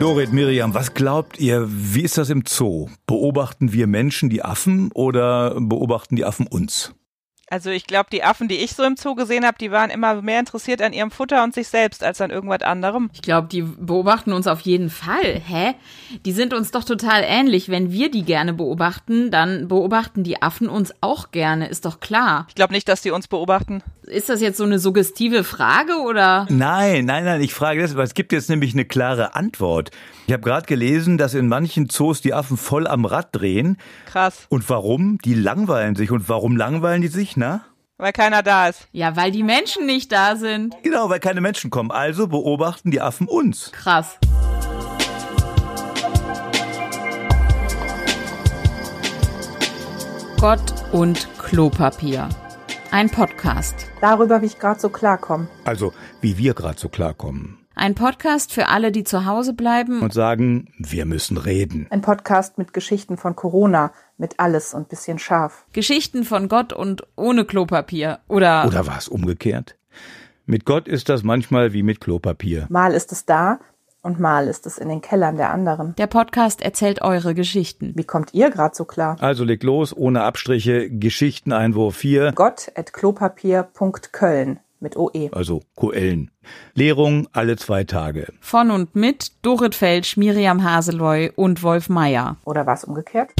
Dorit, Miriam, was glaubt ihr, wie ist das im Zoo? Beobachten wir Menschen die Affen oder beobachten die Affen uns? Also ich glaube, die Affen, die ich so im Zoo gesehen habe, die waren immer mehr interessiert an ihrem Futter und sich selbst als an irgendwas anderem. Ich glaube, die beobachten uns auf jeden Fall. Hä? Die sind uns doch total ähnlich. Wenn wir die gerne beobachten, dann beobachten die Affen uns auch gerne, ist doch klar. Ich glaube nicht, dass die uns beobachten. Ist das jetzt so eine suggestive Frage oder? Nein, nein, nein, ich frage das, weil es gibt jetzt nämlich eine klare Antwort. Ich habe gerade gelesen, dass in manchen Zoos die Affen voll am Rad drehen. Krass. Und warum? Die langweilen sich. Und warum langweilen die sich, na? Weil keiner da ist. Ja, weil die Menschen nicht da sind. Genau, weil keine Menschen kommen. Also beobachten die Affen uns. Krass. Gott und Klopapier. Ein Podcast. Darüber, wie ich gerade so klarkomme. Also, wie wir gerade so klarkommen. Ein Podcast für alle, die zu Hause bleiben Und sagen, wir müssen reden. Ein Podcast mit Geschichten von Corona, mit alles und bisschen scharf. Geschichten von Gott und ohne Klopapier. Oder, Oder war es umgekehrt? Mit Gott ist das manchmal wie mit Klopapier. Mal ist es da und mal ist es in den Kellern der anderen. der Podcast erzählt eure Geschichten. Wie kommt ihr gerade so klar? Also leg los, ohne Abstriche, Geschichteneinwurf 4, Gott at klopapier.köln mit OE. also Koellen. Lehrung alle zwei Tage. Von und mit Dorit Felsch, Miriam Haseloy und Wolf Meier. Oder war es umgekehrt?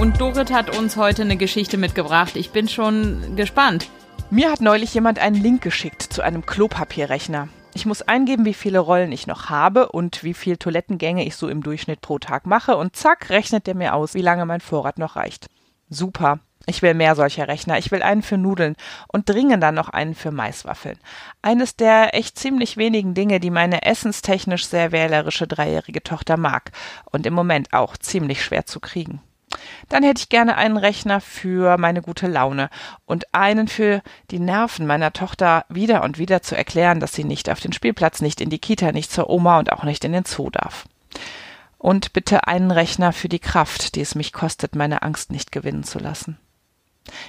Und Dorit hat uns heute eine Geschichte mitgebracht. Ich bin schon gespannt. Mir hat neulich jemand einen Link geschickt zu einem Klopapierrechner. Ich muss eingeben, wie viele Rollen ich noch habe und wie viel Toilettengänge ich so im Durchschnitt pro Tag mache und zack, rechnet der mir aus, wie lange mein Vorrat noch reicht. Super. Ich will mehr solcher Rechner. Ich will einen für Nudeln und dringender noch einen für Maiswaffeln. Eines der echt ziemlich wenigen Dinge, die meine essenstechnisch sehr wählerische dreijährige Tochter mag und im Moment auch ziemlich schwer zu kriegen. Dann hätte ich gerne einen Rechner für meine gute Laune und einen für die Nerven meiner Tochter wieder und wieder zu erklären, dass sie nicht auf den Spielplatz, nicht in die Kita, nicht zur Oma und auch nicht in den Zoo darf. Und bitte einen Rechner für die Kraft, die es mich kostet, meine Angst nicht gewinnen zu lassen.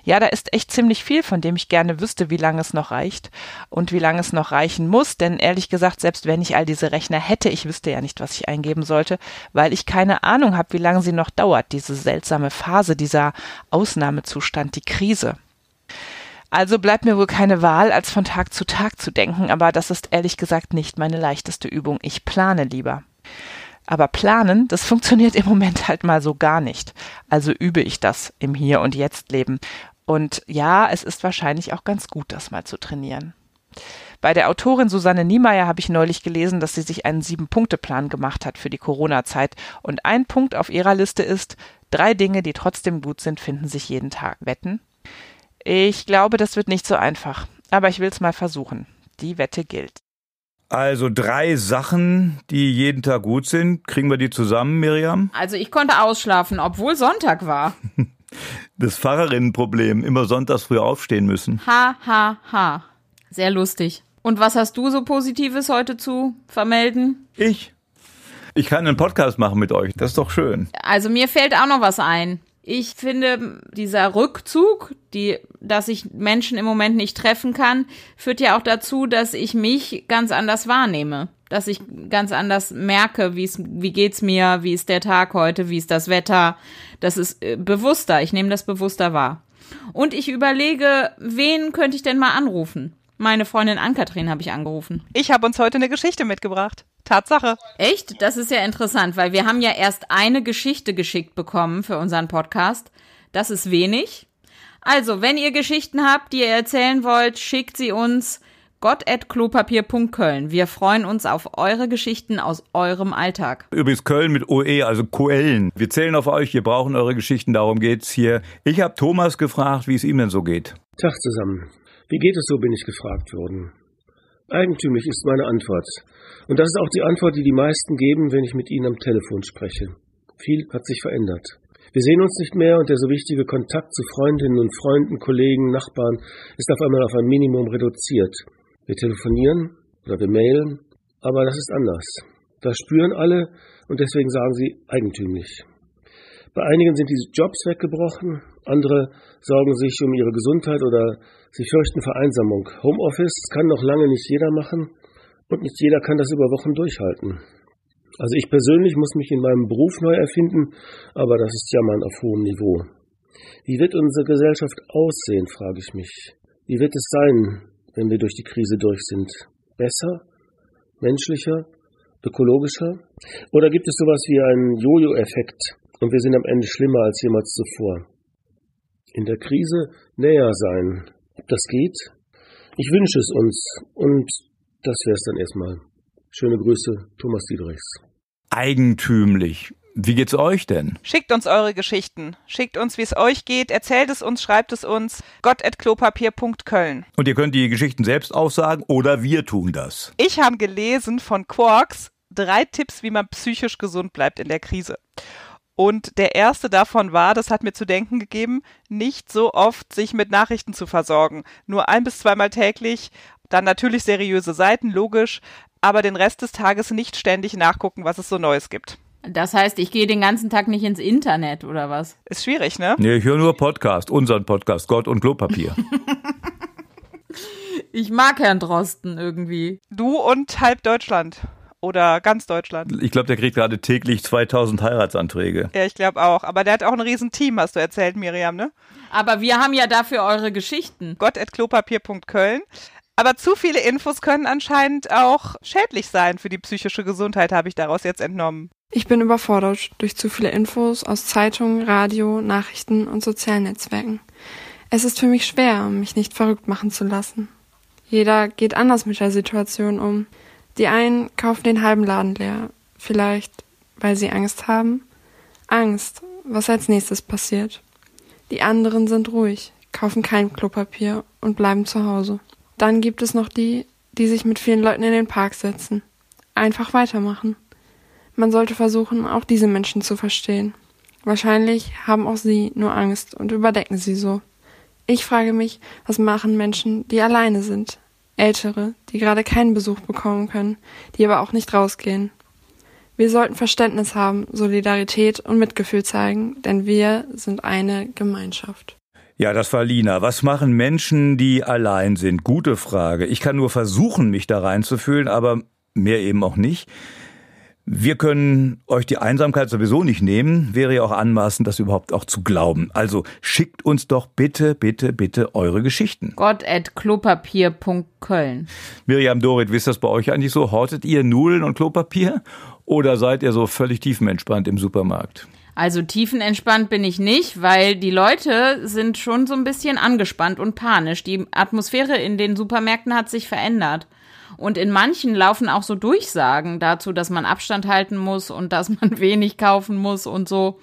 Ja, da ist echt ziemlich viel, von dem ich gerne wüsste, wie lange es noch reicht und wie lange es noch reichen muss, denn ehrlich gesagt, selbst wenn ich all diese Rechner hätte, ich wüsste ja nicht, was ich eingeben sollte, weil ich keine Ahnung habe, wie lange sie noch dauert, diese seltsame Phase, dieser Ausnahmezustand, die Krise. Also bleibt mir wohl keine Wahl, als von Tag zu Tag zu denken, aber das ist ehrlich gesagt nicht meine leichteste Übung. Ich plane lieber. Aber planen, das funktioniert im Moment halt mal so gar nicht. Also übe ich das im Hier und Jetzt Leben. Und ja, es ist wahrscheinlich auch ganz gut, das mal zu trainieren. Bei der Autorin Susanne Niemeyer habe ich neulich gelesen, dass sie sich einen Sieben-Punkte-Plan gemacht hat für die Corona-Zeit. Und ein Punkt auf ihrer Liste ist, drei Dinge, die trotzdem gut sind, finden sich jeden Tag. Wetten? Ich glaube, das wird nicht so einfach. Aber ich will es mal versuchen. Die Wette gilt. Also drei Sachen, die jeden Tag gut sind. Kriegen wir die zusammen, Miriam? Also ich konnte ausschlafen, obwohl Sonntag war. Das Fahrerinnenproblem, immer sonntags früh aufstehen müssen. Ha, ha, ha. Sehr lustig. Und was hast du so Positives heute zu vermelden? Ich? Ich kann einen Podcast machen mit euch. Das ist doch schön. Also mir fällt auch noch was ein. Ich finde, dieser Rückzug, die, dass ich Menschen im Moment nicht treffen kann, führt ja auch dazu, dass ich mich ganz anders wahrnehme. Dass ich ganz anders merke, wie wie geht's mir, wie ist der Tag heute, wie ist das Wetter. Das ist äh, bewusster. Ich nehme das bewusster wahr. Und ich überlege, wen könnte ich denn mal anrufen? Meine Freundin Ann-Kathrin habe ich angerufen. Ich habe uns heute eine Geschichte mitgebracht. Tatsache. Echt? Das ist ja interessant, weil wir haben ja erst eine Geschichte geschickt bekommen für unseren Podcast. Das ist wenig. Also, wenn ihr Geschichten habt, die ihr erzählen wollt, schickt sie uns gott.klopapier.köln. Wir freuen uns auf eure Geschichten aus eurem Alltag. Übrigens Köln mit OE, also Koellen. Wir zählen auf euch, wir brauchen eure Geschichten, darum geht's hier. Ich habe Thomas gefragt, wie es ihm denn so geht. Tag zusammen. Wie geht es so, bin ich gefragt worden. Eigentümlich ist meine Antwort. Und das ist auch die Antwort, die die meisten geben, wenn ich mit ihnen am Telefon spreche. Viel hat sich verändert. Wir sehen uns nicht mehr und der so wichtige Kontakt zu Freundinnen und Freunden, Kollegen, Nachbarn ist auf einmal auf ein Minimum reduziert. Wir telefonieren oder wir mailen, aber das ist anders. Das spüren alle und deswegen sagen sie eigentümlich. Bei einigen sind die Jobs weggebrochen, andere sorgen sich um ihre Gesundheit oder sie fürchten Vereinsamung. Homeoffice kann noch lange nicht jeder machen, Und nicht jeder kann das über Wochen durchhalten. Also ich persönlich muss mich in meinem Beruf neu erfinden, aber das ist Jammern auf hohem Niveau. Wie wird unsere Gesellschaft aussehen, frage ich mich. Wie wird es sein, wenn wir durch die Krise durch sind? Besser? Menschlicher? Ökologischer? Oder gibt es sowas wie einen Jojo-Effekt und wir sind am Ende schlimmer als jemals zuvor? In der Krise näher sein. Ob das geht? Ich wünsche es uns und das wäre es dann erstmal. Schöne Grüße, Thomas Diedrichs. Eigentümlich. Wie geht's euch denn? Schickt uns eure Geschichten. Schickt uns, wie es euch geht. Erzählt es uns, schreibt es uns. gott.klopapier.köln. Und ihr könnt die Geschichten selbst aufsagen oder wir tun das. Ich habe gelesen von Quarks drei Tipps, wie man psychisch gesund bleibt in der Krise. Und der erste davon war, das hat mir zu denken gegeben, nicht so oft sich mit Nachrichten zu versorgen. Nur ein bis zweimal täglich dann natürlich seriöse Seiten, logisch, aber den Rest des Tages nicht ständig nachgucken, was es so Neues gibt. Das heißt, ich gehe den ganzen Tag nicht ins Internet oder was? Ist schwierig, ne? Nee, ich höre nur Podcast, unseren Podcast, Gott und Klopapier. ich mag Herrn Drosten irgendwie. Du und halb Deutschland. Oder ganz Deutschland. Ich glaube, der kriegt gerade täglich 2000 Heiratsanträge. Ja, ich glaube auch. Aber der hat auch ein Riesenteam, hast du erzählt, Miriam, ne? Aber wir haben ja dafür eure Geschichten. Gott.klopapier.köln. Aber zu viele Infos können anscheinend auch schädlich sein für die psychische Gesundheit, habe ich daraus jetzt entnommen. Ich bin überfordert durch zu viele Infos aus Zeitungen, Radio, Nachrichten und sozialen Netzwerken. Es ist für mich schwer, mich nicht verrückt machen zu lassen. Jeder geht anders mit der Situation um. Die einen kaufen den halben Laden leer, vielleicht weil sie Angst haben. Angst, was als nächstes passiert. Die anderen sind ruhig, kaufen kein Klopapier und bleiben zu Hause. Dann gibt es noch die, die sich mit vielen Leuten in den Park setzen. Einfach weitermachen. Man sollte versuchen, auch diese Menschen zu verstehen. Wahrscheinlich haben auch sie nur Angst und überdecken sie so. Ich frage mich, was machen Menschen, die alleine sind? Ältere, die gerade keinen Besuch bekommen können, die aber auch nicht rausgehen. Wir sollten Verständnis haben, Solidarität und Mitgefühl zeigen, denn wir sind eine Gemeinschaft. Ja, das war Lina. Was machen Menschen, die allein sind? Gute Frage. Ich kann nur versuchen, mich da reinzufühlen, aber mehr eben auch nicht. Wir können euch die Einsamkeit sowieso nicht nehmen, wäre ja auch anmaßend, das überhaupt auch zu glauben. Also schickt uns doch bitte, bitte, bitte eure Geschichten. Gott at klopapier.köln. Miriam Dorit, wie ist das bei euch eigentlich so? Hortet ihr Nudeln und Klopapier? Oder seid ihr so völlig tiefenentspannt im Supermarkt? Also tiefenentspannt bin ich nicht, weil die Leute sind schon so ein bisschen angespannt und panisch. Die Atmosphäre in den Supermärkten hat sich verändert. Und in manchen laufen auch so Durchsagen dazu, dass man Abstand halten muss und dass man wenig kaufen muss und so.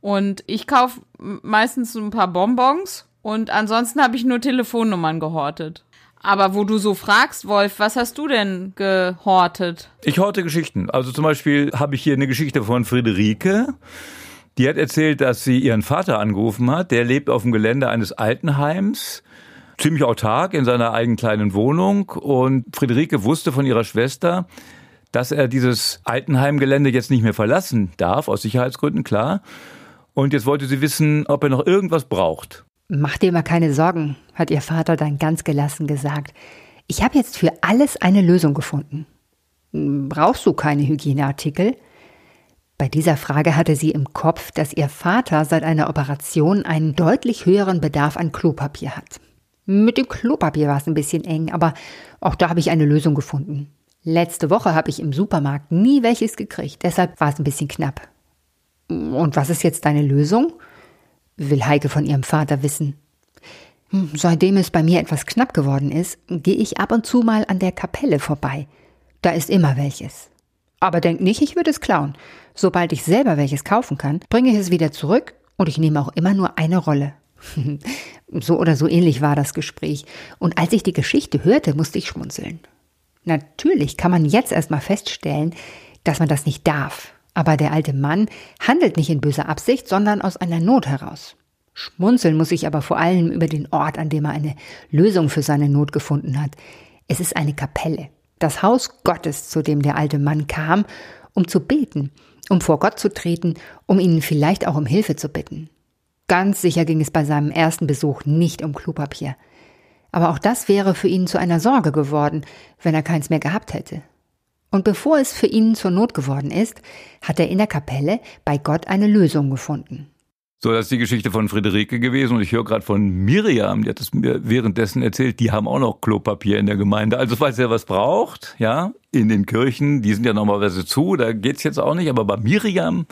Und ich kaufe meistens ein paar Bonbons und ansonsten habe ich nur Telefonnummern gehortet. Aber wo du so fragst, Wolf, was hast du denn gehortet? Ich horte Geschichten. Also zum Beispiel habe ich hier eine Geschichte von Friederike. Die hat erzählt, dass sie ihren Vater angerufen hat. Der lebt auf dem Gelände eines Altenheims. Ziemlich autark in seiner eigenen kleinen Wohnung. Und Friederike wusste von ihrer Schwester, dass er dieses Altenheimgelände jetzt nicht mehr verlassen darf, aus Sicherheitsgründen, klar. Und jetzt wollte sie wissen, ob er noch irgendwas braucht. Mach dir mal keine Sorgen, hat ihr Vater dann ganz gelassen gesagt. Ich habe jetzt für alles eine Lösung gefunden. Brauchst du keine Hygieneartikel? Bei dieser Frage hatte sie im Kopf, dass ihr Vater seit einer Operation einen deutlich höheren Bedarf an Klopapier hat. Mit dem Klopapier war es ein bisschen eng, aber auch da habe ich eine Lösung gefunden. Letzte Woche habe ich im Supermarkt nie welches gekriegt, deshalb war es ein bisschen knapp. Und was ist jetzt deine Lösung? Will Heike von ihrem Vater wissen. Hm, seitdem es bei mir etwas knapp geworden ist, gehe ich ab und zu mal an der Kapelle vorbei. Da ist immer welches. Aber denk nicht, ich würde es klauen. Sobald ich selber welches kaufen kann, bringe ich es wieder zurück und ich nehme auch immer nur eine Rolle. so oder so ähnlich war das Gespräch. Und als ich die Geschichte hörte, musste ich schmunzeln. Natürlich kann man jetzt erstmal feststellen, dass man das nicht darf. Aber der alte Mann handelt nicht in böser Absicht, sondern aus einer Not heraus. Schmunzeln muss ich aber vor allem über den Ort, an dem er eine Lösung für seine Not gefunden hat. Es ist eine Kapelle, das Haus Gottes, zu dem der alte Mann kam, um zu beten, um vor Gott zu treten, um ihn vielleicht auch um Hilfe zu bitten. Ganz sicher ging es bei seinem ersten Besuch nicht um Klopapier. Aber auch das wäre für ihn zu einer Sorge geworden, wenn er keins mehr gehabt hätte. Und bevor es für ihn zur Not geworden ist, hat er in der Kapelle bei Gott eine Lösung gefunden. So, das ist die Geschichte von Friederike gewesen und ich höre gerade von Miriam, die hat es mir währenddessen erzählt, die haben auch noch Klopapier in der Gemeinde. Also falls ihr was braucht, ja, in den Kirchen, die sind ja normalerweise zu, da geht's jetzt auch nicht, aber bei Miriam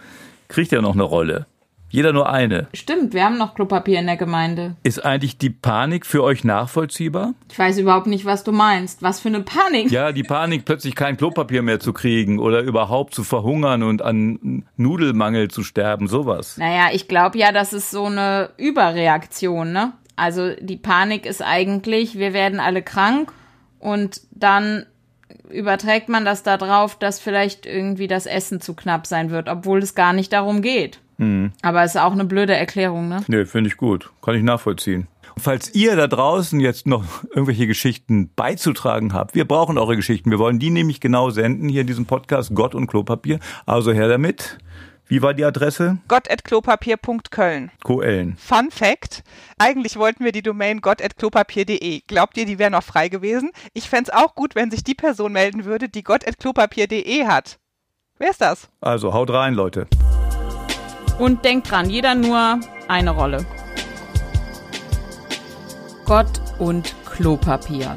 kriegt er noch eine Rolle. Jeder nur eine. Stimmt, wir haben noch Klopapier in der Gemeinde. Ist eigentlich die Panik für euch nachvollziehbar? Ich weiß überhaupt nicht, was du meinst. Was für eine Panik? Ja, die Panik, plötzlich kein Klopapier mehr zu kriegen oder überhaupt zu verhungern und an Nudelmangel zu sterben, sowas. Naja, ich glaube ja, das ist so eine Überreaktion, ne? Also die Panik ist eigentlich, wir werden alle krank und dann überträgt man das darauf, dass vielleicht irgendwie das Essen zu knapp sein wird, obwohl es gar nicht darum geht. Mhm. Aber es ist auch eine blöde Erklärung, ne? Nee, finde ich gut. Kann ich nachvollziehen. Falls ihr da draußen jetzt noch irgendwelche Geschichten beizutragen habt, wir brauchen eure Geschichten. Wir wollen die nämlich genau senden hier in diesem Podcast Gott und Klopapier. Also her damit. Wie war die Adresse? gott.klopapier.köln. Koellen. Fun Fact: Eigentlich wollten wir die Domain gott.klopapier.de. Glaubt ihr, die wäre noch frei gewesen? Ich fände es auch gut, wenn sich die Person melden würde, die gott.klopapier.de hat. Wer ist das? Also haut rein, Leute. Und denkt dran, jeder nur eine Rolle. Gott und Klopapier.